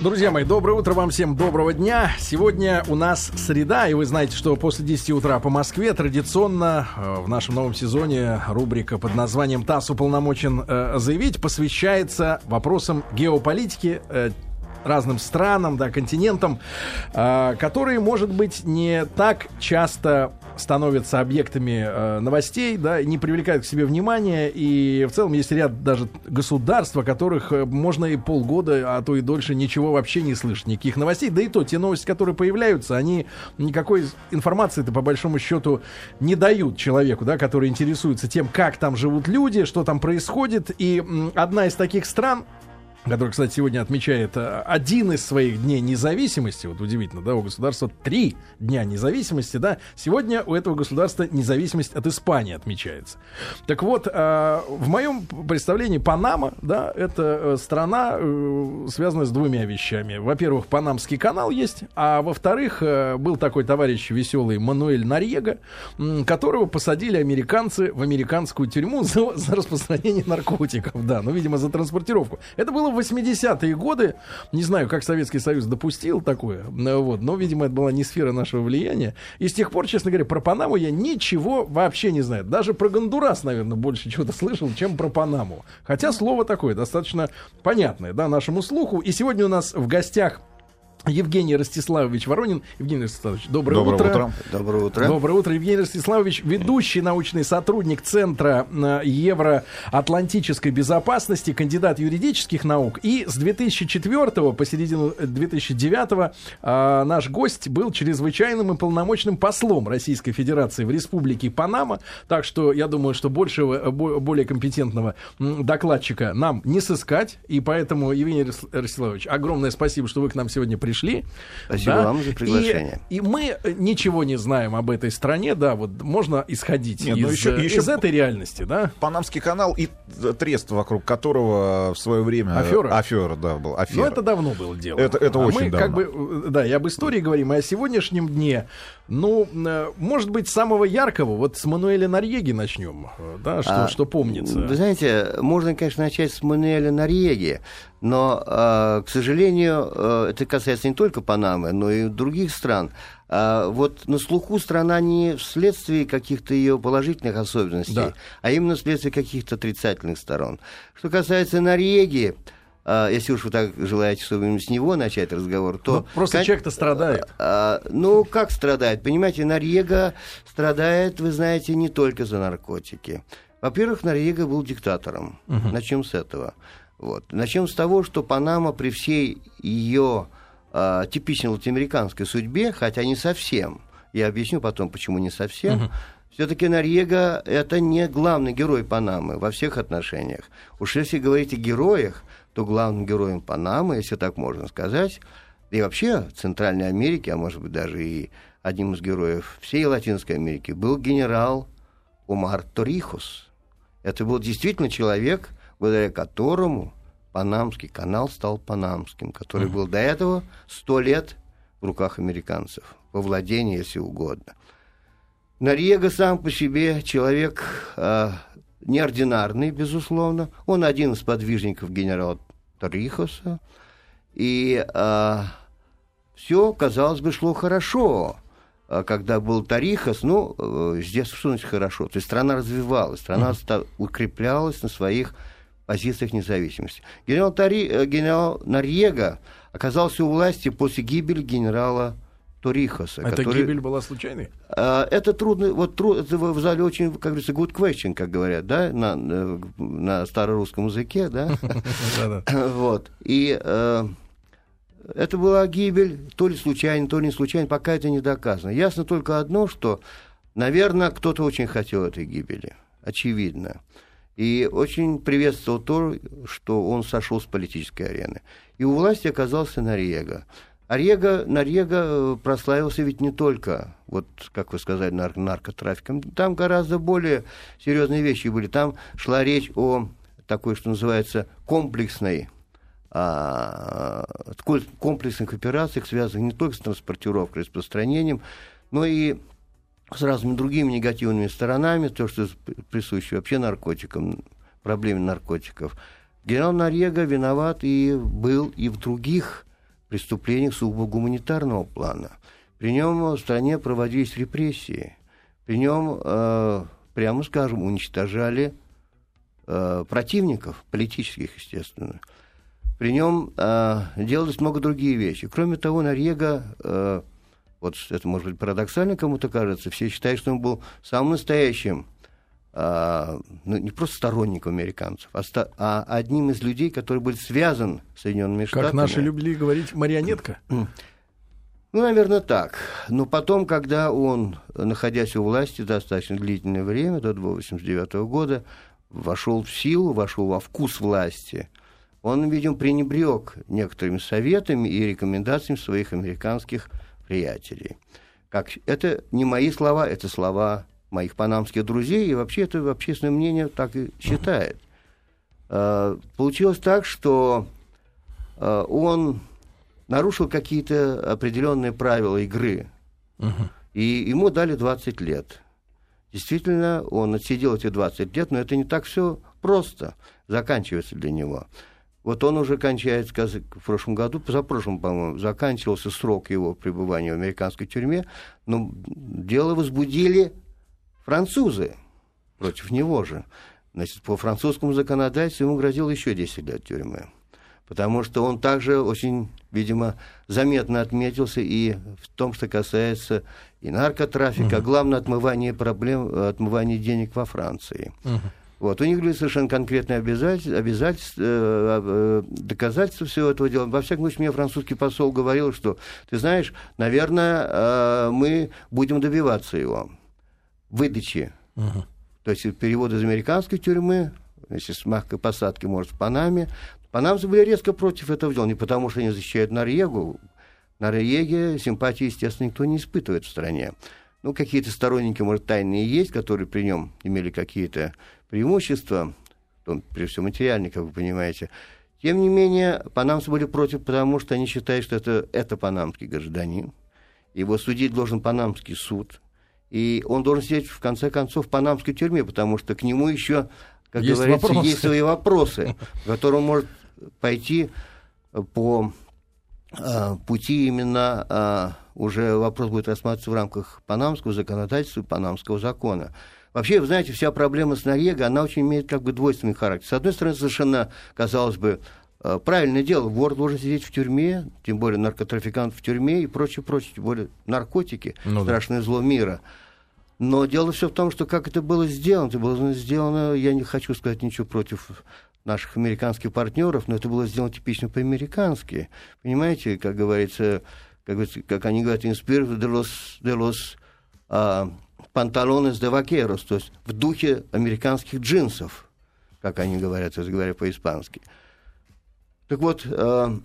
Друзья мои, доброе утро вам всем, доброго дня. Сегодня у нас среда, и вы знаете, что после 10 утра по Москве традиционно э, в нашем новом сезоне рубрика под названием «ТАСС уполномочен э, заявить» посвящается вопросам геополитики, э, разным странам, да, континентам, которые, может быть, не так часто становятся объектами э, новостей, да, не привлекают к себе внимания, и в целом есть ряд даже государств, о которых э, можно и полгода, а то и дольше ничего вообще не слышать, никаких новостей, да и то, те новости, которые появляются, они никакой информации-то по большому счету не дают человеку, да, который интересуется тем, как там живут люди, что там происходит, и м, одна из таких стран, который, кстати, сегодня отмечает э, один из своих дней независимости. Вот удивительно, да, у государства три дня независимости, да. Сегодня у этого государства независимость от Испании отмечается. Так вот, э, в моем представлении Панама, да, это э, страна, связанная с двумя вещами. Во-первых, Панамский канал есть, а во-вторых, был такой товарищ веселый Мануэль Нарьега, которого посадили американцы в американскую тюрьму за, за распространение наркотиков, да, ну, видимо, за транспортировку. Это было в 80-е годы, не знаю, как Советский Союз допустил такое, вот, но, видимо, это была не сфера нашего влияния. И с тех пор, честно говоря, про Панаму я ничего вообще не знаю. Даже про Гондурас, наверное, больше чего-то слышал, чем про Панаму. Хотя слово такое достаточно понятное, да, нашему слуху. И сегодня у нас в гостях Евгений Ростиславович Воронин. Евгений Ростиславович, доброе, доброе утро. утро. Доброе утро. Доброе утро. Евгений Ростиславович, ведущий научный сотрудник Центра э, Евроатлантической безопасности, кандидат юридических наук. И с 2004 по середину 2009 э, наш гость был чрезвычайным и полномочным послом Российской Федерации в Республике Панама. Так что я думаю, что большего, э, более компетентного докладчика нам не сыскать. И поэтому, Евгений Ростиславович, огромное спасибо, что вы к нам сегодня пришли пришли. Спасибо да? вам за приглашение. И, и мы ничего не знаем об этой стране, да, вот можно исходить Нет, ну из, еще, еще из этой реальности, да. Панамский канал и трест, вокруг которого в свое время... Афера? Афера, да, был. Афера. Ну, это давно было дело. Это, это а очень мы, давно. как бы, да, и об истории говорим, и о сегодняшнем дне. Ну, э, может быть, самого яркого, вот с Мануэля Нарьеги начнем, да, что, а, что помнится. Вы знаете, можно, конечно, начать с Мануэля Нарьеги, но, э, к сожалению, э, это касается не только Панамы, но и других стран. А вот на слуху страна не вследствие каких-то ее положительных особенностей, да. а именно вследствие каких-то отрицательных сторон. Что касается Норвегии, а, если уж вы так желаете, чтобы с него начать разговор, то... Ну, просто как... человек-то страдает. А, ну, как страдает? Понимаете, Норвега страдает, вы знаете, не только за наркотики. Во-первых, Норвега был диктатором. Угу. Начнем с этого. Вот. Начнем с того, что Панама при всей ее э, типичной латиноамериканской судьбе, хотя не совсем, я объясню потом, почему не совсем, uh все-таки Норьега это не главный герой Панамы во всех отношениях. Уж если говорить о героях, то главным героем Панамы, если так можно сказать, и вообще Центральной Америки, а может быть даже и одним из героев всей Латинской Америки, был генерал Умар Торихос. Это был действительно человек, благодаря которому Панамский канал стал панамским, который был до этого сто лет в руках американцев, во владении, если угодно. Нариега сам по себе человек э, неординарный, безусловно. Он один из подвижников генерала Торихоса. И э, все, казалось бы, шло хорошо. А когда был Тарихос, ну, здесь что значит хорошо? То есть страна развивалась, страна mm-hmm. укреплялась на своих позициях независимости. Генерал, Тари, э, генерал Нарьега оказался у власти после гибели генерала Торихоса. Это который... гибель была случайной? А, это трудно, вот труд, это в зале очень, как говорится, good question, как говорят, да, на, на старорусском языке, да. Вот. И э, это была гибель, то ли случайно, то ли не случайно, пока это не доказано. Ясно только одно, что, наверное, кто-то очень хотел этой гибели. Очевидно. И очень приветствовал то, что он сошел с политической арены. И у власти оказался Нарега. Арега, Нарега э, прославился ведь не только, вот как вы сказали, нар- наркотрафиком. Там гораздо более серьезные вещи были. Там шла речь о такой, что называется, комплексной а, комплексных операциях, связанных не только с транспортировкой, распространением, но и с разными другими негативными сторонами, то, что присуще вообще наркотикам, проблеме наркотиков. Генерал Нарега виноват и был и в других преступлениях сугубо гуманитарного плана. При нем в стране проводились репрессии. При нем, э, прямо скажем, уничтожали э, противников, политических, естественно. При нем э, делалось много другие вещи. Кроме того, Норьега, э, вот это может быть парадоксально кому-то кажется, все считают, что он был самым настоящим ну, не просто сторонником американцев, а, ста- а одним из людей, который был связан с Соединенными Штатами. Как наши любили говорить, марионетка. Ну, наверное, так. Но потом, когда он, находясь у власти достаточно длительное время, до 1989 года, вошел в силу, вошел во вкус власти, он, видимо, пренебрег некоторыми советами и рекомендациями своих американских приятелей. Как, это не мои слова, это слова моих панамских друзей, и вообще это общественное мнение так и считает. Uh-huh. Получилось так, что uh, он нарушил какие-то определенные правила игры, и ему дали 20 лет. Действительно, он отсидел эти 20 лет, но это не так все просто заканчивается для него. Вот он уже кончает, в прошлом году, позапрошлом, по-моему, заканчивался срок его пребывания в американской тюрьме, но дело возбудили французы против него же. Значит, по французскому законодательству ему грозило еще 10 лет тюрьмы. Потому что он также очень, видимо, заметно отметился и в том, что касается и наркотрафика, угу. главное отмывание проблем, отмывание денег во Франции. Угу. Вот. У них были совершенно конкретные обязательства, обязательства э, э, доказательства всего этого дела. Во всяком случае, мне французский посол говорил, что, ты знаешь, наверное, э, мы будем добиваться его выдачи. Угу. То есть перевод из американской тюрьмы, если с мягкой посадки, может, в Панаме. Панамцы были резко против этого дела, не потому что они защищают Норвегу. Норвегия симпатии, естественно, никто не испытывает в стране. Ну, какие-то сторонники, может, тайные есть, которые при нем имели какие-то преимущества, том, прежде всего материальные, как вы понимаете. Тем не менее, панамцы были против, потому что они считают, что это, это панамский гражданин. Его судить должен панамский суд – и он должен сидеть, в конце концов, в панамской тюрьме, потому что к нему еще, как есть говорится, вопросы. есть свои вопросы, которые он может пойти по а, пути именно а, уже вопрос будет рассматриваться в рамках панамского законодательства и панамского закона. Вообще, вы знаете, вся проблема с Норвегой, она очень имеет как бы двойственный характер. С одной стороны, совершенно, казалось бы, а, правильное дело, вор должен сидеть в тюрьме, тем более наркотрафикант в тюрьме и прочее, прочее, тем более наркотики, ну, страшное да. зло мира. Но дело все в том, что как это было сделано, это было сделано, я не хочу сказать ничего против наших американских партнеров, но это было сделано типично по-американски. Понимаете, как говорится, как, как они говорят, de los, de los uh, pantalones de vaqueros, то есть в духе американских джинсов, как они говорят, если говоря по-испански. Так вот, uh,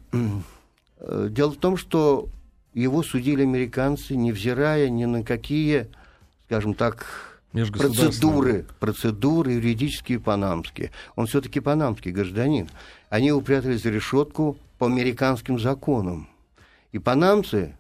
uh, дело в том, что его судили американцы, невзирая ни на какие скажем так, процедуры, процедуры юридические панамские. Он все-таки панамский гражданин. Они упрятали за решетку по американским законам. И панамцы,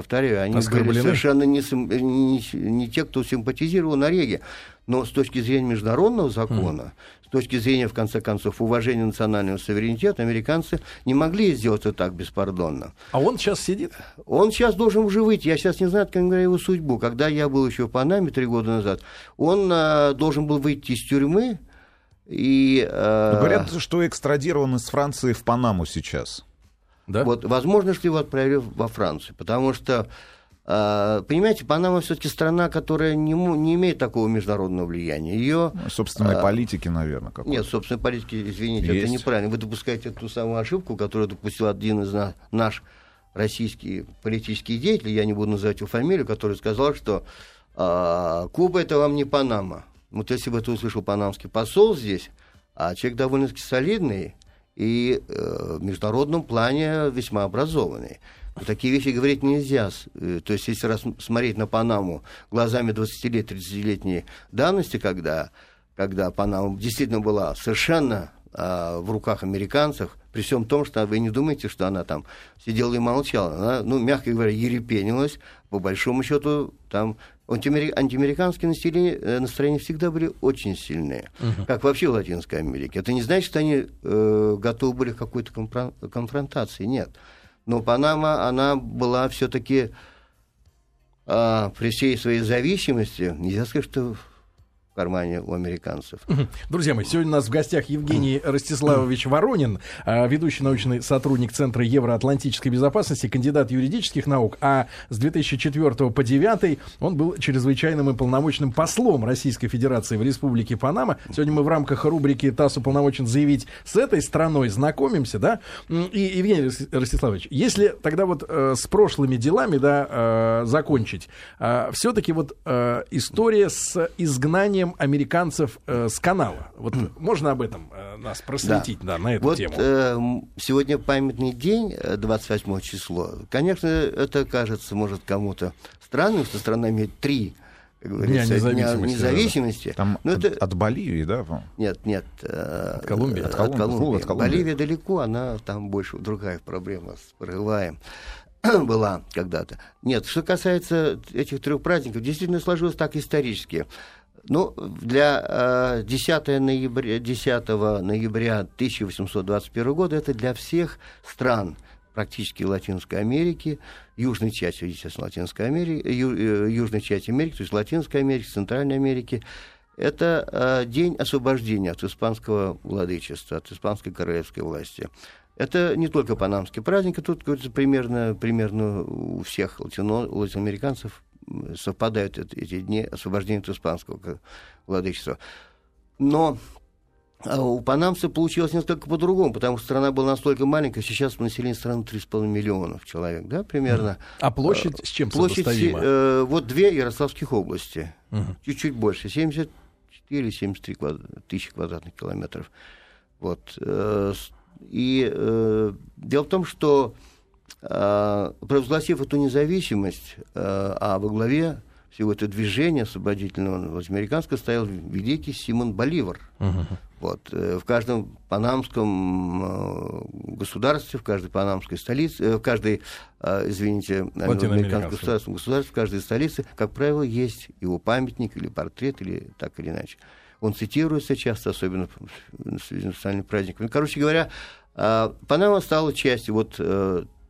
повторяю, они были совершенно не, не, не те, кто симпатизировал Нореге. Но с точки зрения международного закона, mm с точки зрения, в конце концов, уважения национального суверенитета, американцы не могли сделать это так беспардонно. А он сейчас сидит? Он сейчас должен уже выйти. Я сейчас не знаю, как говоря, его судьбу. Когда я был еще в Панаме три года назад, он а, должен был выйти из тюрьмы. И, а... Говорят, что экстрадирован из Франции в Панаму сейчас. Да? Вот, возможно, что его отправили во Францию, потому что а, понимаете, Панама все-таки страна, которая не, не имеет такого международного влияния. Ее, ну, собственной а, политики, наверное. Какой-то. Нет, собственной политики, извините, Есть. это неправильно. Вы допускаете ту самую ошибку, которую допустил один из нас, наш российский политический деятель, я не буду называть его фамилию, который сказал, что а, Куба это вам не Панама. Вот если бы это услышал панамский посол здесь, а человек довольно-таки солидный и э, в международном плане весьма образованный. Такие вещи говорить нельзя. Э, то есть, если раз смотреть на Панаму глазами 20 лет, 30-летней давности, когда, когда Панама действительно была совершенно в руках американцев, при всем том, что вы не думаете, что она там сидела и молчала. Она, ну, мягко говоря, ерепенилась. По большому счету, там антиамериканские настроения, э, настроения всегда были очень сильные, uh-huh. как вообще в Латинской Америке. Это не значит, что они э, готовы были к какой-то конфронтации, нет. Но Панама, она была все-таки а, при всей своей зависимости, нельзя сказать, что кармане у американцев. Друзья мои, сегодня у нас в гостях Евгений Ростиславович Воронин, а, ведущий научный сотрудник Центра евроатлантической безопасности, кандидат юридических наук, а с 2004 по 2009 он был чрезвычайным и полномочным послом Российской Федерации в Республике Панама. Сегодня мы в рамках рубрики «ТАСС уполномочен заявить» с этой страной знакомимся, да? И, Евгений Ростиславович, если тогда вот э, с прошлыми делами, да, э, закончить, э, все-таки вот э, история с изгнанием изгнанием американцев э, с канала. Вот можно об этом э, нас просветить, да, да на эту вот, тему? Э, сегодня памятный день, 28 э, число. Конечно, это кажется, может, кому-то странным, что страна имеет три Дня независимости. независимости. Там Но от, это... от Боливии, да? Нет, нет. Э, от Колумбии. От, от Колумбии. Колумбии. от Колумбии. Боливия далеко, она там больше другая проблема с прорываем была когда-то. Нет, что касается этих трех праздников, действительно сложилось так исторически. Ну, для э, 10, ноября, 10 ноября 1821 года это для всех стран практически Латинской Америки, южной части, естественно, Латинской Америки, ю, э, южной части Америки, то есть Латинской Америки, Центральной Америки, это э, день освобождения от испанского владычества, от испанской королевской власти. Это не только панамский праздник, а тут говорится, примерно, примерно у всех латино, латиноамериканцев совпадают эти дни освобождения от испанского владычества. Но а у панамцев получилось несколько по-другому, потому что страна была настолько маленькая, сейчас население страны 3,5 миллионов человек, да, примерно. А площадь с чем площадь, э, Вот две Ярославских области, угу. чуть-чуть больше, 74 73 квад... тысячи квадратных километров. Вот. Э, и э, дело в том, что провозгласив эту независимость, э, а во главе всего этого движения освободительного американского стоял великий Симон Боливар. Uh-huh. Вот, э, в каждом панамском э, государстве, в каждой панамской столице, э, в каждой, извините, американском государстве, государстве, в каждой столице, как правило, есть его памятник или портрет, или так или иначе. Он цитируется часто, особенно в связи с национальным праздником. Короче говоря, Панама стала частью вот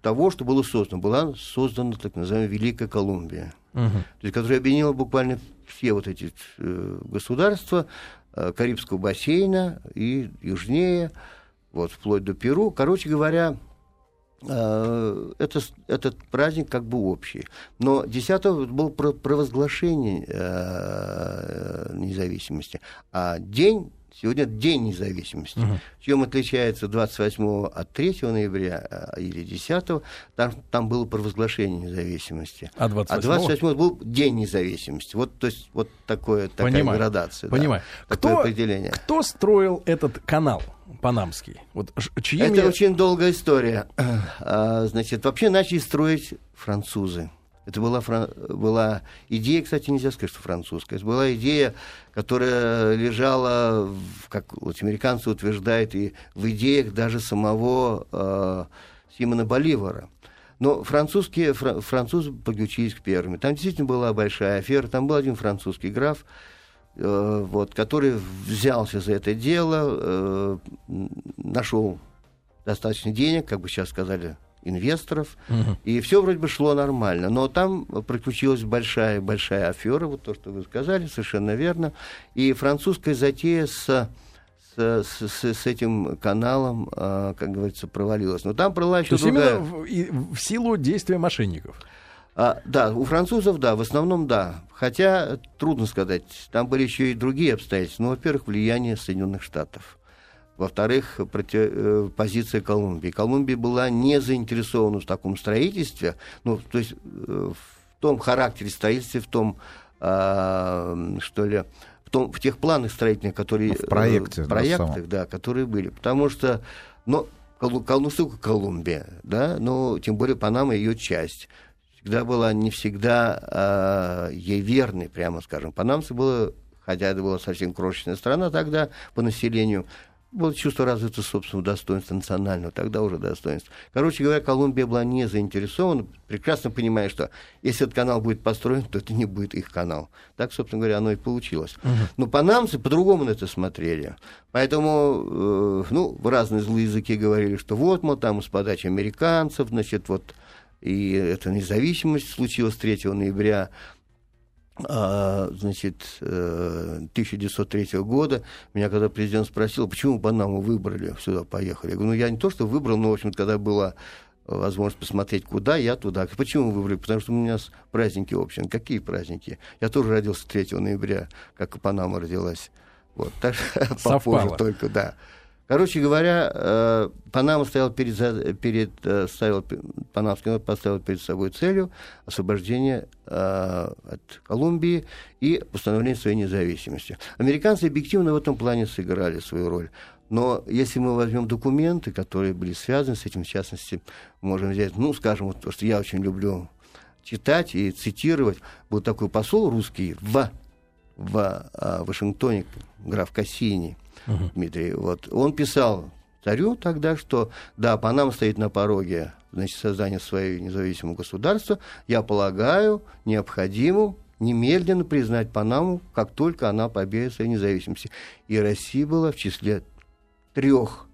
того, что было создано. Была создана так называемая Великая Колумбия, угу. то есть, которая объединила буквально все вот эти э, государства э, Карибского бассейна и южнее, вот, вплоть до Перу. Короче говоря, э, это, этот праздник как бы общий. Но 10 был провозглашение э, независимости, а день Сегодня День независимости. Угу. Чем отличается 28 от 3 ноября а, или 10 там, там было провозглашение независимости. А 28 а 28 был День независимости. Вот, то есть, вот такое, такая Понимаю. градация. Понимаю. Да, кто, такое определение. Кто строил этот канал? Панамский. Вот, чьими... Это очень долгая история. А, значит, вообще начали строить французы. Это была, была идея, кстати, нельзя сказать, что французская. Это была идея, которая лежала, в, как вот американцы утверждают, и в идеях даже самого э, Симона Боливара. Но французские, фра, французы подключились к первыми. Там действительно была большая афера. Там был один французский граф, э, вот, который взялся за это дело, э, нашел достаточно денег, как бы сейчас сказали, инвесторов, угу. и все вроде бы шло нормально. Но там приключилась большая-большая афера, вот то, что вы сказали, совершенно верно. И французская затея с с, с, с этим каналом, э, как говорится, провалилась. Но там была еще То другая... именно в, в силу действия мошенников? А, да, у французов, да, в основном да. Хотя, трудно сказать, там были еще и другие обстоятельства. Ну, во-первых, влияние Соединенных Штатов. Во-вторых, против, э, позиция Колумбии. Колумбия была не заинтересована в таком строительстве, ну, то есть э, в том характере строительства, в том, э, что ли, в, том, в тех планах строительных, которые... В проекте, э, проектах, да, которые были. Потому что, ну, ну, сука, Колумбия, да, но тем более Панама ее часть всегда была не всегда э, ей верной, прямо скажем. Панамцы было, хотя это была совсем крошечная страна тогда по населению, было чувство развитого собственного достоинства, национального, тогда уже достоинства. Короче говоря, Колумбия была не заинтересована, прекрасно понимая, что если этот канал будет построен, то это не будет их канал. Так, собственно говоря, оно и получилось. Угу. Но панамцы по-другому на это смотрели. Поэтому, э, ну, в разные злые языки говорили, что вот, мол, там с подачи американцев, значит, вот, и эта независимость случилась 3 ноября значит, 1903 э, года, меня когда президент спросил, почему Панаму выбрали, сюда поехали. Я говорю, ну я не то, что выбрал, но, в общем, когда была возможность посмотреть, куда, я туда. Почему выбрали? Потому что у меня праздники общие. Какие праздники? Я тоже родился 3 ноября, как и Панама родилась. Вот, так попозже только, да. Короче говоря, э, Панама стоял перед, перед э, ставил, Панамский народ поставил перед собой целью освобождения э, от Колумбии и восстановления своей независимости. Американцы объективно в этом плане сыграли свою роль. Но если мы возьмем документы, которые были связаны с этим, в частности, можем взять, ну, скажем, вот то, что я очень люблю читать и цитировать, был такой посол русский в, в Вашингтоне, граф Кассини, uh-huh. Дмитрий. Вот. Он писал царю тогда, что да, Панама стоит на пороге значит, создания своего независимого государства. Я полагаю необходимым немедленно признать Панаму, как только она победит своей независимости. И Россия была в числе трех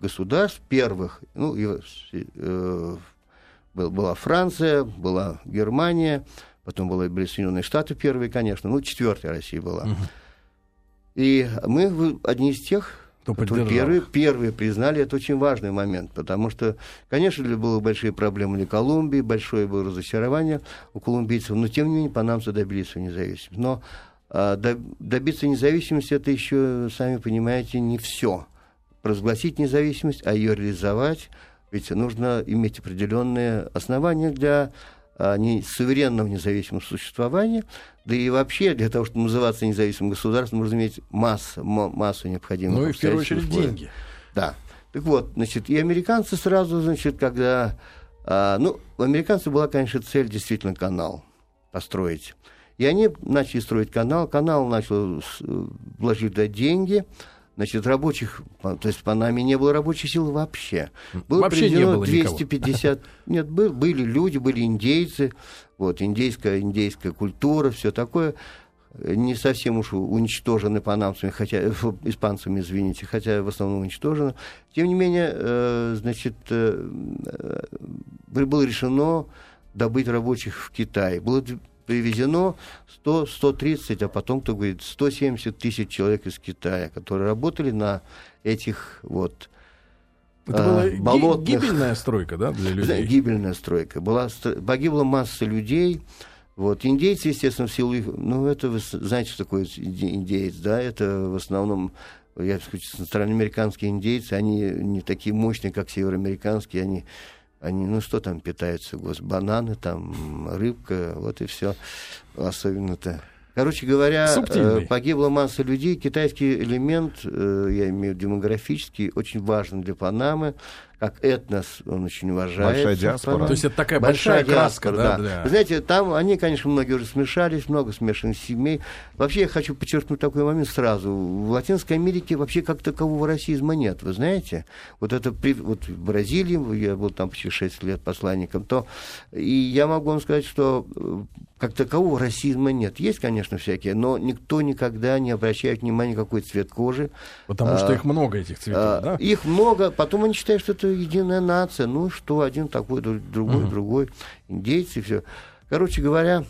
государств первых. Ну, и, э, была Франция, была Германия, потом были Соединенные Штаты первые, конечно, ну, четвертая Россия была. Uh-huh. И мы одни из тех, кто которые первые, первые признали, это очень важный момент, потому что, конечно, ли было большие проблемы для Колумбии, большое было разочарование у колумбийцев, но тем не менее панамцы добились своей независимости. Но а, добиться независимости это еще, сами понимаете, не все. Провозгласить независимость, а ее реализовать, ведь нужно иметь определенные основания для не, суверенного независимого существования, да и вообще для того, чтобы называться независимым государством, нужно иметь массу, массу необходимых Ну и в первую очередь условий. деньги. Да. Так вот, значит, и американцы сразу, значит, когда... А, ну, у американцев была, конечно, цель действительно канал построить. И они начали строить канал. Канал начал вложить туда деньги. Значит, рабочих, то есть по нами не было рабочей силы вообще. Было вообще не было 250. Никого. Нет, был, были люди, были индейцы, вот, индейская, индейская культура, все такое не совсем уж уничтожены панамцами, хотя, э, испанцами, извините, хотя в основном уничтожены. Тем не менее, э, значит, э, э было решено добыть рабочих в Китае. Было привезено 100, 130, а потом, кто говорит, 170 тысяч человек из Китая, которые работали на этих вот это была а, болотных... гибельная стройка, да, для людей? Гибельная стройка. Была, погибла масса людей. Вот. Индейцы, естественно, в силу их... Ну, это, вы знаете, что такое индейец, да? Это в основном я центральноамериканские индейцы, они не такие мощные, как североамериканские, они они, ну что там питаются, гос, бананы, там, рыбка, вот и все. Особенно-то. Короче говоря, Субтильный. Э, погибла масса людей. Китайский элемент, э, я имею в виду демографический, очень важен для Панамы как этнос он очень уважается. Большая диаспора. То есть это такая большая, большая краска, да? да. Для... знаете, там они, конечно, многие уже смешались, много смешанных семей. Вообще я хочу подчеркнуть такой момент сразу. В Латинской Америке вообще как такового расизма нет, вы знаете? Вот это вот в Бразилии, я был там почти 6 лет посланником, то и я могу вам сказать, что э, как такового расизма нет. Есть, конечно, всякие, но никто никогда не обращает внимания, какой цвет кожи. Потому а, что их много, этих цветов, а, да? Их много, потом они считают, что это единая нация. Ну что, один такой, другой, угу. другой, индейцы, все. Короче говоря,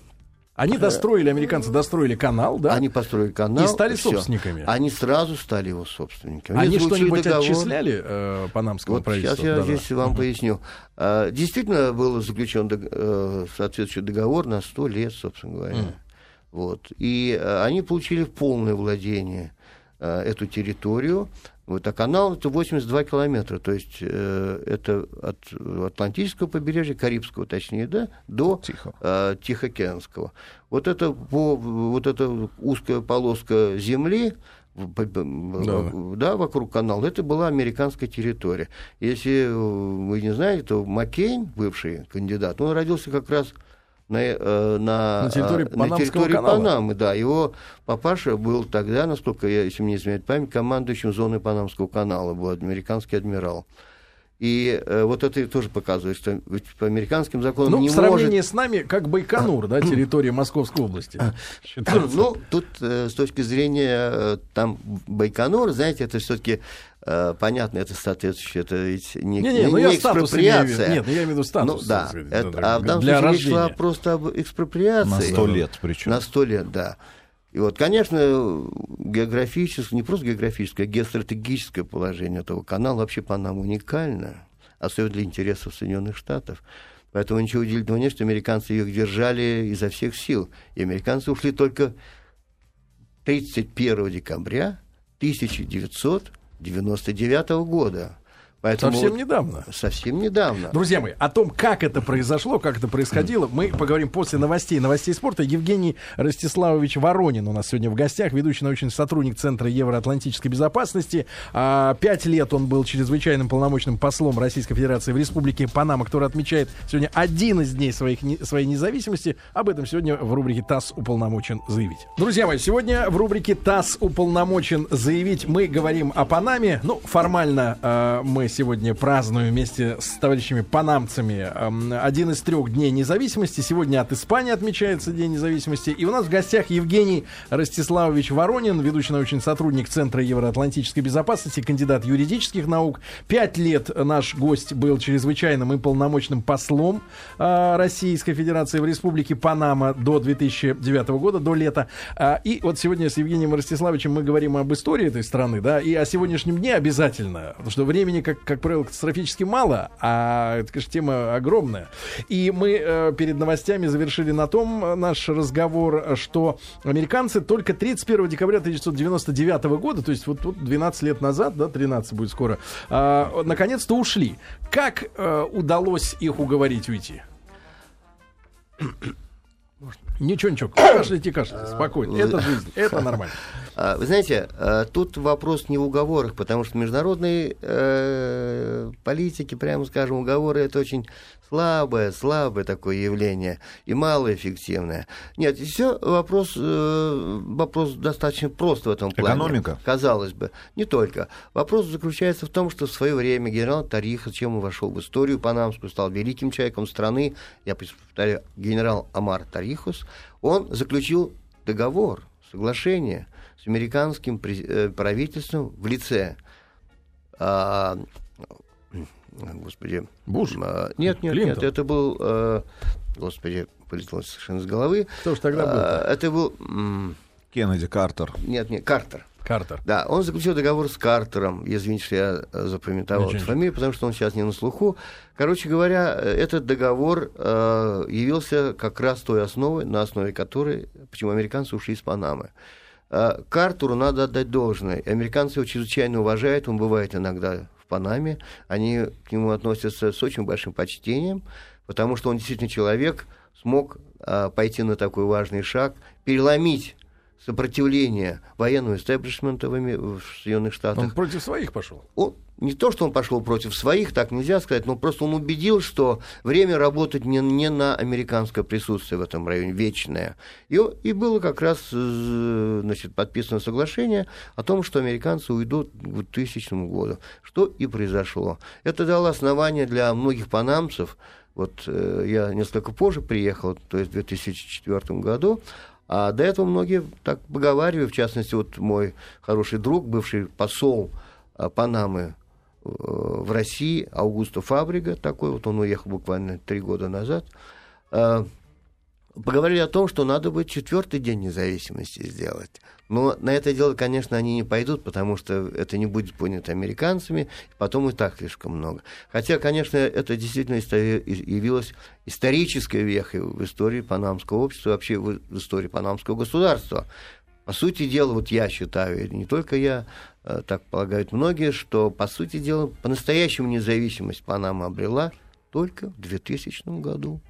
они достроили, американцы достроили канал, да? Они построили канал. И стали все. собственниками. Они сразу стали его собственниками. Они что-нибудь договор. отчисляли э, панамскому вот правительству? Сейчас я да, здесь да. вам поясню. А, действительно был заключен э, соответствующий договор на 100 лет, собственно говоря. uh Вот. И э, они получили полное владение э, эту территорию. Вот, а канал это 82 километра, то есть э, это от Атлантического побережья, Карибского точнее, да, до Тихо. э, Тихоокеанского. Вот это, по, вот эта узкая полоска земли, да. да, вокруг канала, это была американская территория. Если вы не знаете, то Маккейн, бывший кандидат, он родился как раз на, э, на, На территории э, на Панамского территории канала. Панамы. Да, его папаша был тогда, насколько я, если мне не изменяет память, командующим зоны Панамского канала, был американский адмирал. И э, вот это тоже показывает, что ведь по американским законам Ну, не в сравнении может... с нами, как Байконур, да, территория Московской области. считается. Ну, тут э, с точки зрения э, там Байконур, знаете, это все-таки понятно, это соответствующее, это ведь не, ну не я статус имею в виду. экспроприация. Нет, ну я имею в виду статус. Ну да, сказать, это- а в данном случае речь шла просто об экспроприации. На сто лет причем. На сто лет, да. И вот, конечно, географическое, не просто географическое, а геостратегическое положение этого канала вообще по нам уникально, особенно для интересов Соединенных Штатов. Поэтому ничего удивительного нет, что американцы их держали изо всех сил. И американцы ушли только 31 декабря 1999 года. Поэтому Совсем недавно. Совсем недавно. Друзья мои, о том, как это произошло, как это происходило, мы поговорим после новостей, новостей спорта. Евгений Ростиславович Воронин у нас сегодня в гостях, ведущий научный сотрудник Центра Евроатлантической безопасности. А, Пять лет он был чрезвычайным полномочным послом Российской Федерации в Республике Панама, который отмечает сегодня один из дней своих, своей независимости. Об этом сегодня в рубрике ТАСС уполномочен заявить. Друзья мои, сегодня в рубрике ТАСС уполномочен заявить мы говорим о Панаме. Ну, формально э, мы сегодня празднуем вместе с товарищами панамцами эм, один из трех дней независимости. Сегодня от Испании отмечается День независимости. И у нас в гостях Евгений Ростиславович Воронин, ведущий научный сотрудник Центра Евроатлантической безопасности, кандидат юридических наук. Пять лет наш гость был чрезвычайным и полномочным послом э, Российской Федерации в Республике Панама до 2009 года, до лета. А, И вот сегодня с Евгением Ростиславовичем мы говорим об истории этой страны, да, и о сегодняшнем дне обязательно, потому что времени, как, как правило, катастрофически мало, а это, конечно, тема огромная. И мы э, перед новостями завершили на том э, наш разговор, э, что американцы только 31 декабря 1999 года, то есть вот, вот 12 лет назад, да, 13 будет скоро, э, наконец-то ушли. Как э, удалось их уговорить уйти? Ничего, ничего. Кашляйте, кашляйте. Спокойно. Это жизнь. Это нормально. А, Вы знаете, э, тут вопрос не в уговорах, потому что международные э, политики, прямо скажем, уговоры это очень слабое, слабое такое явление и малоэффективное. Нет, все вопрос, э, вопрос достаточно прост в этом плане. Экономика? Казалось бы. Не только. Вопрос заключается в том, что в свое время генерал Тариха, чем он вошел в историю панамскую, стал великим человеком страны, я повторяю, генерал Амар Тарихус, он заключил договор, соглашение с американским э, правительством в лице а, господи, Буш? а, нет, нет, Клинтон? нет, это был, э, господи, полетело совершенно с головы. Кто ж тогда был? А, это был, Кеннеди, Картер. нет, нет, Картер. Картер. Да, он заключил договор с Картером. Извините, что я э, запамятовал Ничего, эту фамилию, потому что он сейчас не на слуху. Короче говоря, этот договор э, явился как раз той основой, на основе которой, почему американцы ушли из Панамы. Э, Картеру надо отдать должное. Американцы его чрезвычайно уважают, он бывает иногда в Панаме. Они к нему относятся с очень большим почтением, потому что он действительно человек, смог э, пойти на такой важный шаг, переломить сопротивление военного истеблишмента в, Соединенных Штатах. Он против своих пошел. Он- не то, что он пошел против своих, так нельзя сказать, но просто он убедил, что время работать не, не на американское присутствие в этом районе, вечное. И, и было как раз э, значит, подписано соглашение о том, что американцы уйдут к 2000 году, что и произошло. Это дало основание для многих панамцев. Вот э, я несколько позже приехал, то есть в 2004 году, а до этого многие так поговаривали, в частности, вот мой хороший друг, бывший посол а, Панамы э, в России, Аугусто Фабрига, такой вот, он уехал буквально три года назад, э, поговорили о том, что надо будет четвертый день независимости сделать. Но на это дело, конечно, они не пойдут, потому что это не будет понято американцами, потом и так слишком много. Хотя, конечно, это действительно явилось исторической вехой в истории панамского общества, вообще в в истории панамского государства. По сути дела, вот я считаю, и не только я, э, так полагают многие, что, по сути дела, по-настоящему независимость Панама обрела только в 2000 году.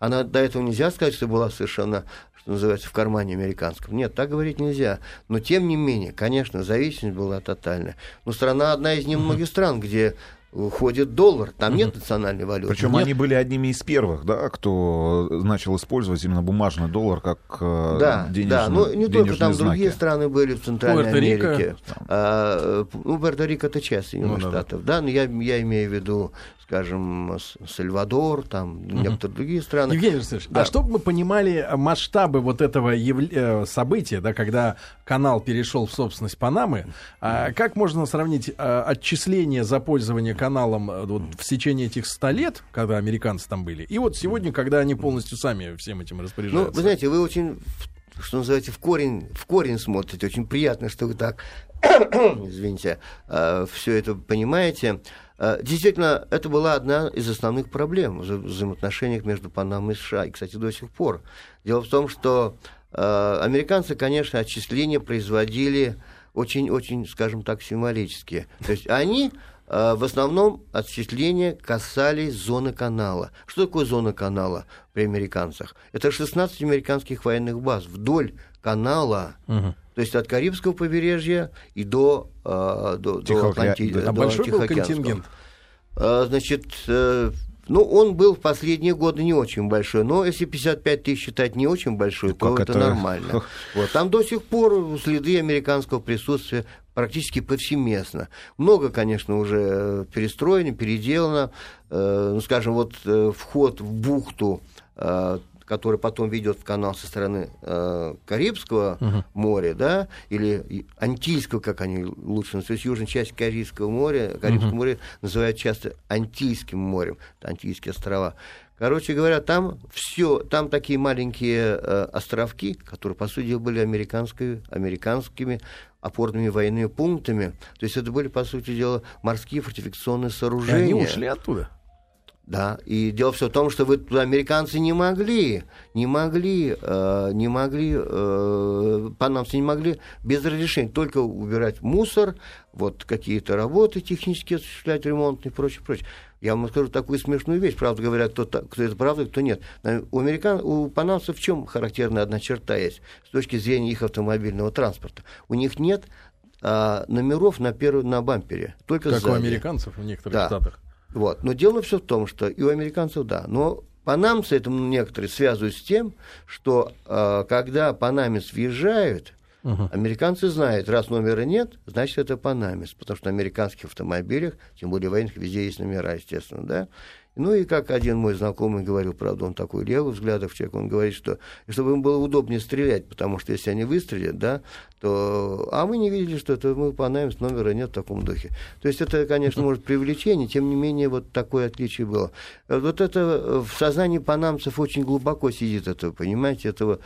Она до этого нельзя сказать, что была совершенно, что называется, в кармане американском. Нет, так говорить нельзя. Но тем не менее, конечно, зависимость была тотальная. Но страна одна из немногих стран, где ходит доллар. Там нет национальной валюты. Причем нет. они были одними из первых, да, кто начал использовать именно бумажный доллар как э, да, денежный, да, но не только там знаки. другие страны были в Центральной Пуэрто-Рико. Америке. А, ну, Пуэрто-Рико это часть Соединенных Ну, да, да. Штатов, да, но я, я имею в виду, скажем, Сальвадор, там некоторые другие страны. Евгений Александрович, Да. а чтобы мы понимали масштабы вот этого э, события, да, когда канал перешел в собственность Панамы, а как можно сравнить а, отчисление за пользование каналом э, вот, в течение этих 100 лет, когда американцы там были, и вот сегодня, когда они полностью сами всем этим Ну, распоряжаются? вы знаете, вы очень, что называется, в корень, в корень смотрите. Очень приятно, что вы так, извините, все это понимаете. Э, Действительно, это была одна из основных проблем в вза- взаимоотношениях между Панамой и США. И, кстати, до сих пор. Дело в том, что э, американцы, конечно, отчисления производили очень-очень, скажем так, символические. То есть они э, в основном отчисления касались зоны канала. Что такое зона канала при американцах? Это 16 американских военных баз вдоль канала, Мгм. то есть от Карибского побережья и до, э, до, до, Тихоокеа- Атланти- до большой был Тихоокеанского. контингент? Э, Значит, э, ну, он был в последние годы не очень большой, но если 55 тысяч считать не очень большой, то как это, это? нормально. Вот. Там до сих пор следы американского присутствия практически повсеместно. Много, конечно, уже э, перестроено, переделано. Э, Ну, скажем, вот э, вход в бухту который потом ведет в канал со стороны э, Карибского моря, да, или Антильского, как они лучше называют, то есть южная часть Карибского моря, Карибского моря называют часто Антильским морем, Антильские острова. Короче говоря, там все, там такие маленькие э, островки, которые, по сути, были американской, американскими опорными военными пунктами. То есть это были, по сути дела, морские фортификационные И сооружения. они ушли оттуда. Да, и дело все в том, что вы туда американцы не могли, не могли, э, не могли, э, панамцы не могли без разрешения только убирать мусор, вот какие-то работы технические осуществлять, ремонтные и прочее, прочее. Я вам скажу такую смешную вещь, правда говоря, кто, кто это правда, кто нет. Э, У, американ, у панамцев в чем характерна одна черта есть с точки зрения их автомобильного транспорта? У них нет а, номеров на, первый, на бампере, только Как у сзади. американцев в некоторых Да. штатах. Вот. Но дело все в том, что и у американцев, да, но панамцы это некоторые связывают с тем, что э, когда панамец въезжают, Мгм. американцы знают, раз номера нет, значит это панамец, потому что на американских автомобилях, тем более военных, везде есть номера, естественно, да. Ну и как один мой знакомый говорил, правда, он такой левый взглядов человек, он говорит, что чтобы им было удобнее стрелять, потому что если они выстрелят, да, то... А мы не видели, что это мы панамец, номера нет в таком духе. То есть это, конечно, может привлечение, тем не менее вот такое отличие было. Вот это э, в сознании панамцев очень глубоко сидит, это, понимаете, этого...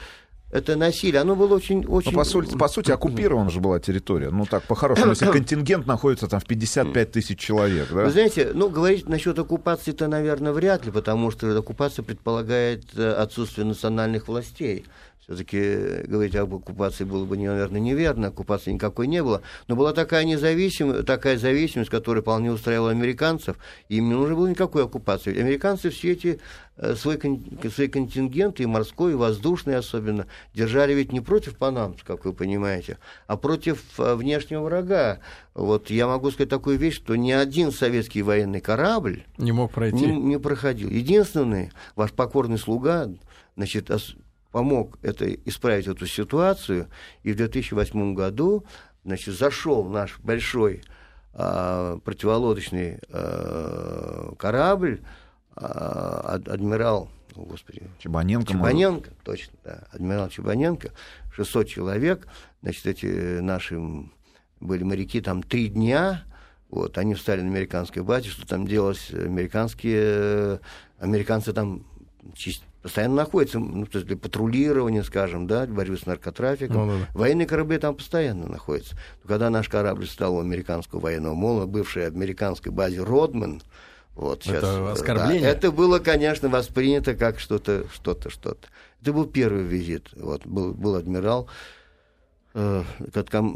Это насилие, оно было очень... Ну, очень... по, сути, по сути, оккупирована же была территория. Ну, так, по-хорошему, если контингент находится там в 55 тысяч человек, да? Вы знаете, ну, говорить насчет оккупации-то, наверное, вряд ли, потому что оккупация предполагает э, отсутствие национальных властей. Все-таки говорить об оккупации было бы, наверное, неверно, оккупации никакой не было. Но была такая независимость, такая зависимость, которая вполне устраивала американцев, и им не нужно было никакой оккупации. Американцы все эти э, кон- свои контингенты, и морской, и воздушный особенно, держали ведь не против панамцев, как вы понимаете, а против э, внешнего врага. Вот я могу сказать такую вещь, что ни один советский военный корабль Не мог пройти. не, не проходил. Единственный, ваш покорный слуга, значит, помог это, исправить эту ситуацию, и в 2008 году, значит, зашел наш большой а, противолодочный а, корабль, а, ад- адмирал, о, господи, Чебаненко, может. Чебаненко, точно, да, адмирал Чебаненко, 600 человек, значит, эти наши были моряки там три дня, вот, они встали на американской базе, что там делалось, американские, э, американцы там постоянно находятся, ну, то есть для патрулирования, скажем, да, борьбы с наркотрафиком. Ну, да, да. Военные корабли там постоянно находятся. Но когда наш корабль стал у американского военного мола, бывшей американской базе Родман, вот, Это сейчас, э, оскорбление? да, это было, конечно, воспринято как что-то, что-то, что-то. Это был первый визит. Вот, был, был адмирал, э,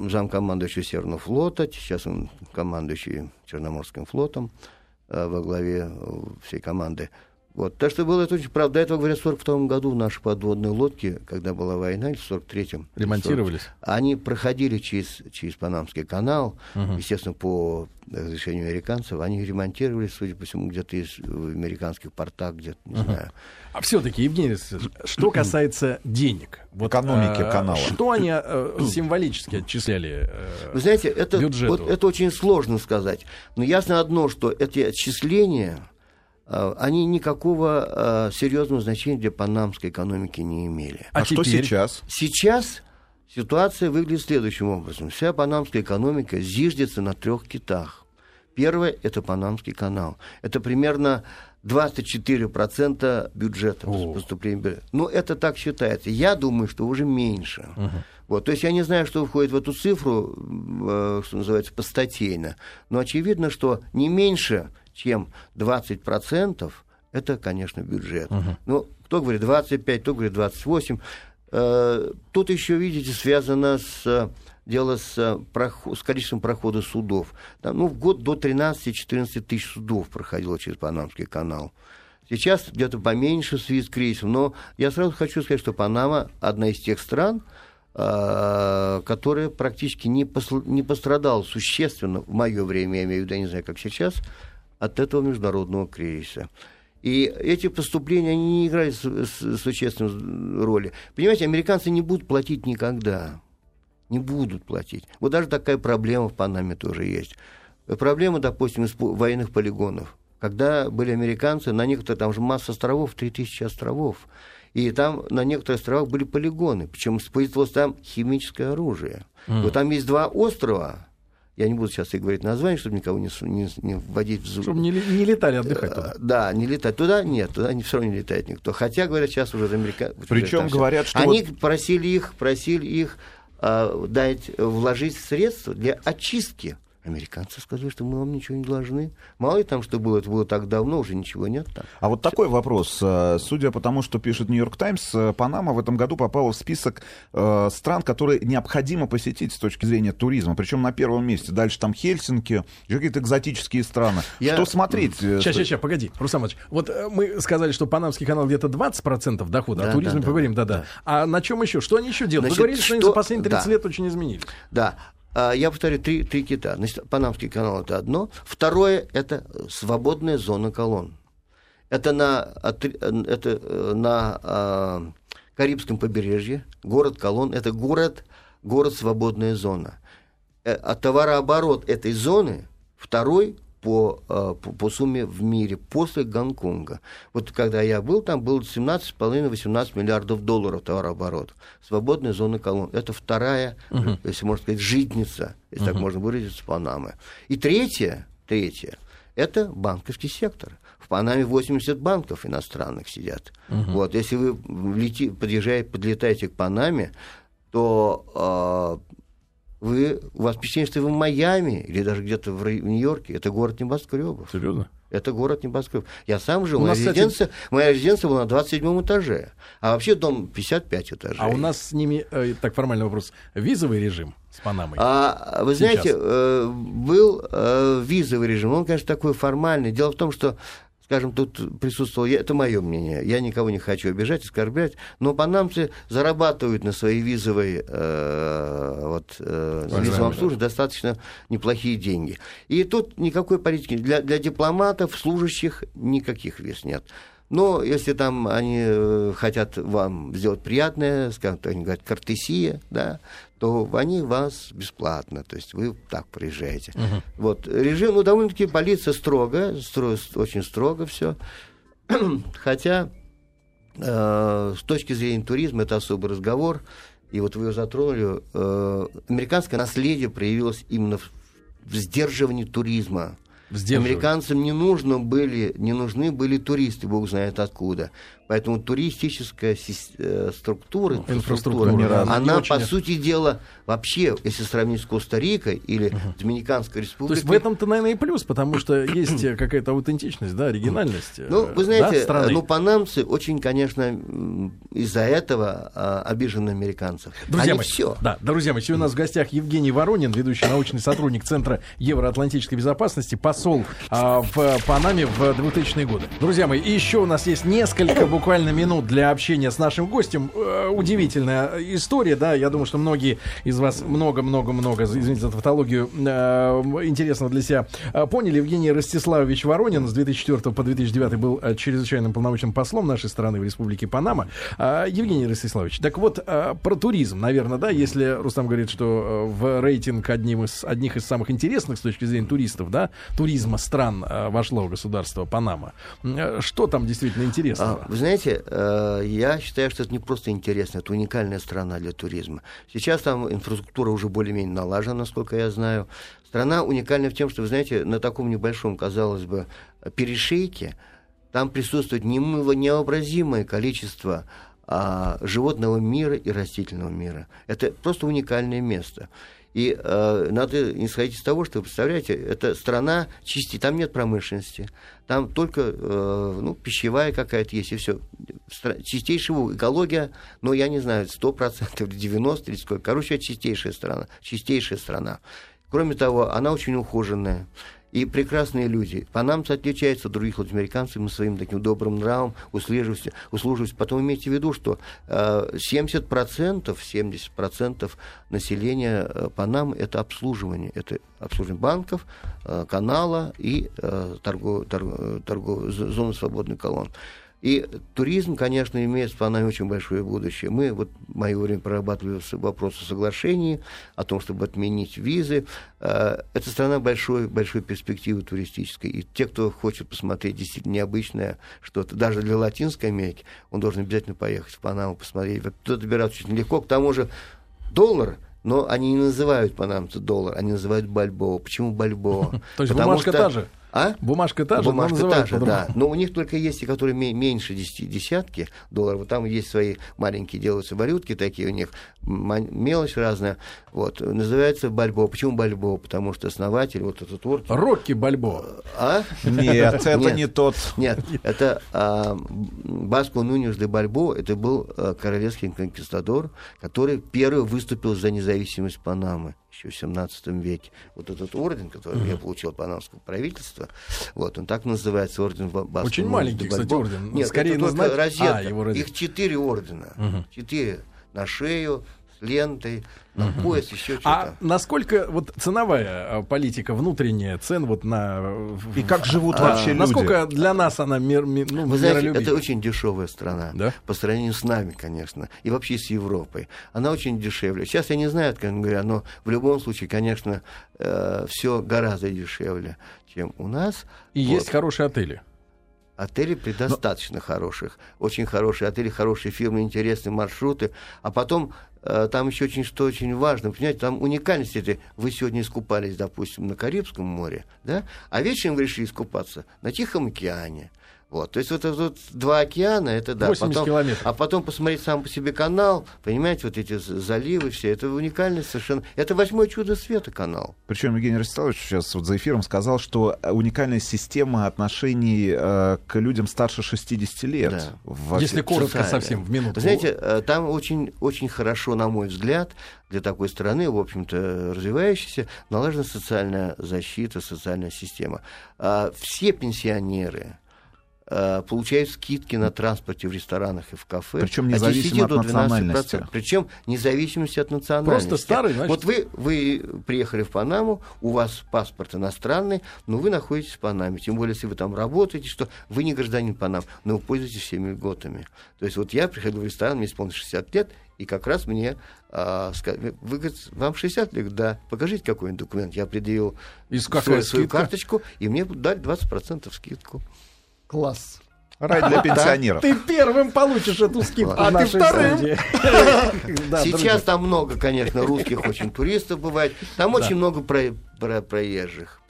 замкомандующий Северного флота, сейчас он командующий Черноморским флотом э, во главе э, всей команды. Вот. Так что было это очень правда. До этого, говорят, в 42 году наши подводные лодки, когда была война, или в 43-м... Ремонтировались? 40, они проходили через, через Панамский канал, угу. естественно, по разрешению американцев. Они ремонтировались, судя по всему, где-то из, в американских портах, где-то, не угу. знаю. А все-таки, Евгений что касается денег, вот, экономики а, канала, что они а, символически отчисляли а, Вы знаете, это, бюджету? Вот, это очень сложно сказать. Но ясно одно, что эти отчисления Э, они никакого э, серьезного значения для панамской экономики не имели. А, а что сейчас? Сейчас ситуация выглядит следующим образом. Вся панамская экономика зиждется на трех китах. Первое – это Панамский канал. Это примерно 24% бюджета поступления. Ну, это так считается. Я думаю, что уже меньше. Угу. Вот, то есть я не знаю, что входит в эту цифру, э, что называется, постатейно, но очевидно, что не меньше чем 20%, это, конечно, бюджет. Угу. Ну, кто говорит 25, кто говорит 28. Э, тут еще, видите, связано с дело с, проход, с количеством прохода судов. Там, ну, в год до 13-14 тысяч судов проходило через Панамский канал. Сейчас где-то поменьше свист крейсов, но я сразу хочу сказать, что Панама одна из тех стран, э, которая практически не, посл... не пострадала существенно в мое время, я имею в виду, я не знаю, как сейчас, от этого международного кризиса. И эти поступления, они не играют существенной роли. Понимаете, американцы не будут платить никогда. Не будут платить. Вот даже такая проблема в Панаме тоже есть. Проблема, допустим, из военных полигонов. Когда были американцы, на некоторых, там же масса островов, 3000 островов. И там на некоторых островах были полигоны. Причем использовалось там химическое оружие. Mm. Вот там есть два острова, я не буду сейчас и говорить название, чтобы никого не, не, не вводить в зуб. Чтобы не, не летали отдыхать туда. Э, да, не летать туда, нет, туда не, все равно не летает никто. Хотя, говорят, сейчас уже американцы... Причем говорят, что... Они вот... просили их, просили их э, дать, вложить средства для очистки Американцы сказали, что мы вам ничего не должны. Мало ли там, что было, это было так давно, уже ничего нет там. А вот такой вопрос. Э, судя по тому, что пишет Нью-Йорк Таймс, э, Панама в этом году попала в список э, стран, которые необходимо посетить с точки зрения туризма. Причем на первом месте. Дальше там Хельсинки, какие-то экзотические страны. Я... Что смотреть? Сейчас, сейчас, сейчас, погоди, Руслан Вот мы сказали, что Панамский канал где-то 20% дохода, да, о туризме да, поговорим, да-да. Да. А на чем еще? Что они еще делают? Значит, Вы говорили, что, что они за последние 30 да. лет очень изменились. Да. А, я повторю, три, три кита. Значит, Панамский канал это одно. Второе это свободная зона колонн. Это на, это э, на а, Карибском побережье, город Колон, это город, город свободная зона. Э, а товарооборот этой зоны второй по, э, по, по сумме в мире после Гонконга. Вот когда я был там, было 17,5-18 миллиардов долларов товарооборот. Свободная зона колонн. Это вторая, угу. если можно сказать, житница, если угу. так можно выразиться, Панамы. И третье, третье, это банковский сектор. В Панаме 80 банков иностранных сидят. Угу. Вот, если вы лети, подъезжаете, подлетаете к Панаме, то э, вы, у вас впечатление, что вы в Майами или даже где-то в, в Нью-Йорке. Это город небоскребов. Серьезно? Это город небоскребов. Я сам жил. Моя, кстати... резиденция, моя резиденция была на 27 этаже. А вообще дом 55 этажей. А у нас с ними, э, так формальный вопрос, визовый режим с Панамой? А, вы Сейчас. знаете, э, был э, визовый режим. Он, конечно, такой формальный. Дело в том, что скажем, тут присутствовал, это мое мнение, я никого не хочу обижать, оскорблять, но панамцы зарабатывают на своей визовой, э, вот, э, на визовом обслуживании достаточно неплохие деньги. И тут никакой политики, для, для дипломатов, служащих никаких виз нет. Но если там они э, хотят вам сделать приятное, скажем они говорят, картесия, да, то они вас бесплатно, то есть вы так приезжаете. Uh-huh. Вот режим, ну довольно-таки полиция строго, стро, очень строго все, хотя э, с точки зрения туризма это особый разговор, и вот вы его затронули, э, американское наследие проявилось именно в, в сдерживании туризма. Американцам не нужно были, не нужны были туристы, бог знает откуда. Поэтому туристическая э, структура, ну, инфраструктура, инфраструктура она, по сути дела, вообще, если сравнить с Коста-Рикой или угу. Доминиканской республикой... То есть в этом-то, наверное, и плюс, потому что есть какая-то аутентичность, да, оригинальность. Ну, вы знаете, да, ну, панамцы очень, конечно, из-за этого а, обижены американцев. Друзья Они мои, все. Да, друзья мои, сегодня у нас в гостях Евгений Воронин, ведущий научный сотрудник Центра евроатлантической безопасности, по посол а, в Панаме в 2000-е годы. Друзья мои, и еще у нас есть несколько буквально минут для общения с нашим гостем. Э, удивительная история, да, я думаю, что многие из вас много-много-много, извините за тавтологию, э, интересного для себя э, поняли. Евгений Ростиславович Воронин с 2004 по 2009 был чрезвычайным полномочным послом нашей страны в Республике Панама. Евгений Ростиславович, так вот, про туризм, наверное, да, если Рустам говорит, что в рейтинг одним из, одних из самых интересных с точки зрения туристов, да, туризма стран вошло государство Панама. Что там действительно интересного? А, э, я считаю, что это не просто интересно, это уникальная страна для туризма. Сейчас там инфраструктура уже более-менее налажена, насколько я знаю. Страна уникальна в тем, что, вы знаете, на таком небольшом, казалось бы, перешейке там присутствует невообразимое количество а, животного мира и растительного мира. Это просто уникальное место. И э, надо исходить из того, что, представляете, это страна чисти, там нет промышленности, там только э, ну, пищевая какая-то есть, и все. Чистейшая экология, ну, я не знаю, 100% или 90% или сколько. Короче, чистейшая страна, чистейшая страна. Кроме того, она очень ухоженная. И прекрасные люди. Панамцы отличаются от других латиноамериканцев своим таким добрым нравом, услуживостью. услуживостью. Потом имейте в виду, что э, 70%, 70% населения э, Панамы это обслуживание. Это обслуживание банков, э, канала и торгов, торгов, торгов, зоны свободных колонн. И туризм, конечно, имеет в Панаме очень большое будущее. Мы вот в мое время прорабатывали вопрос о соглашении, о том, чтобы отменить визы. Э, Это страна большой, большой перспективы туристической. И те, кто хочет посмотреть действительно необычное что-то, даже для Латинской Америки, он должен обязательно поехать в Панаму, посмотреть. Туда добираться очень легко. К тому же доллар но они не называют панамцы доллар, они называют бальбоа. Почему бальбоа? То есть бумажка та же? А? Бумажка та же, Бумажка та же, да. Но у них только есть те, которые ме- меньше 10 десятки долларов. Вот Там есть свои маленькие делаются валютки такие у них, мелочь разная. Вот. Называется Бальбо. Почему Бальбо? Потому что основатель, вот этот орден... Рокки Бальбо. А? Нет, это не тот. Нет, это а, Баско Нуньес де Бальбо, это был а, королевский конкистадор, который первый выступил за независимость Панамы еще в 17 веке. Вот этот орден, который я получил от панамского правительства, вот, он так называется, орден Ба- Баско Очень маленький, кстати, орден. Нет, Скорее это на только знак- розетка. А, его розетка. Их четыре ордена. Четыре. На шею, лентой, на пояс, еще что-то. А насколько вот ценовая а, политика внутренняя цен вот на э, И как живут а, вообще люди? насколько для нас она мир, ми- ну, Вы знаете, это очень дешевая страна. Да? По сравнению с нами, конечно. И вообще с Европой. Она очень дешевле. Сейчас я не знаю, откровенно говоря, но в любом случае, конечно, все гораздо дешевле, чем у нас. И Вот. есть хорошие отели. Отелей предостаточно хороших. Очень хорошие отели, хорошие фирмы, интересные маршруты. А потом э, там еще очень, что очень важно, понимаете, там уникальность это, вы сегодня искупались, допустим, на Карибском море, да, а вечером вы решили искупаться на Тихом океане. Вот, то есть вот это вот два океана, это да. 80 потом, километров. А потом посмотреть сам по себе канал, понимаете, вот эти заливы все, это уникальность совершенно. Это восьмое чудо света канал. Причем Евгений Ростиславович сейчас вот за эфиром сказал, что э, уникальная система отношений э, к людям старше 60 лет. Да. Во- Если коротко социальная. совсем, в минуту. Вы знаете, э, там очень, очень хорошо, на мой взгляд, для такой страны, в общем-то, развивающейся, налажена социальная защита, социальная система. А Все пенсионеры э, получают скидки на транспорте в ресторанах и в кафе. Причем от независимо 10 от до 12%. национальности. Причем независимости от национальности. Просто старый, значит. Вот вы, вы приехали в Панаму, у вас паспорт иностранный, но вы находитесь в Панаме. Тем более, если вы там работаете, что вы не гражданин Панамы, но вы пользуетесь всеми льготами. То есть вот я приходил в ресторан, мне исполнилось 60 лет, и как раз мне а, сказали, вы, говорит, вам 60 лет? Да. Покажите какой-нибудь документ. Я предъявил свою, свою карточку, и мне дали 20% скидку. Класс. Рай для пенсионеров. Ты первым получишь эту скидку А ты вторым. Сейчас там много, конечно, русских очень туристов бывает. Там очень много про, про- проезжих.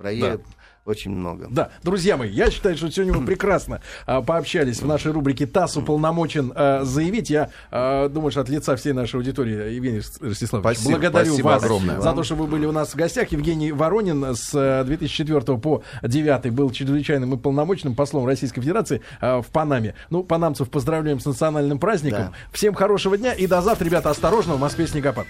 Очень много. Да, друзья мои, я считаю, что сегодня мы прекрасно а, пообщались в нашей рубрике «ТАСС уполномочен а, заявить». Я а, думаю, что от лица всей нашей аудитории, Евгений Ростиславович, Спасибо, благодарю спасибо вас огромное. за то, что вы были у нас в гостях. Евгений Воронин с э, 2004 по 2009 был чрезвычайным и полномочным послом Российской Федерации а, в Панаме. Ну, панамцев поздравляем с национальным праздником. Да. Всем хорошего дня и до завтра, ребята, осторожно, в Москве снегопад.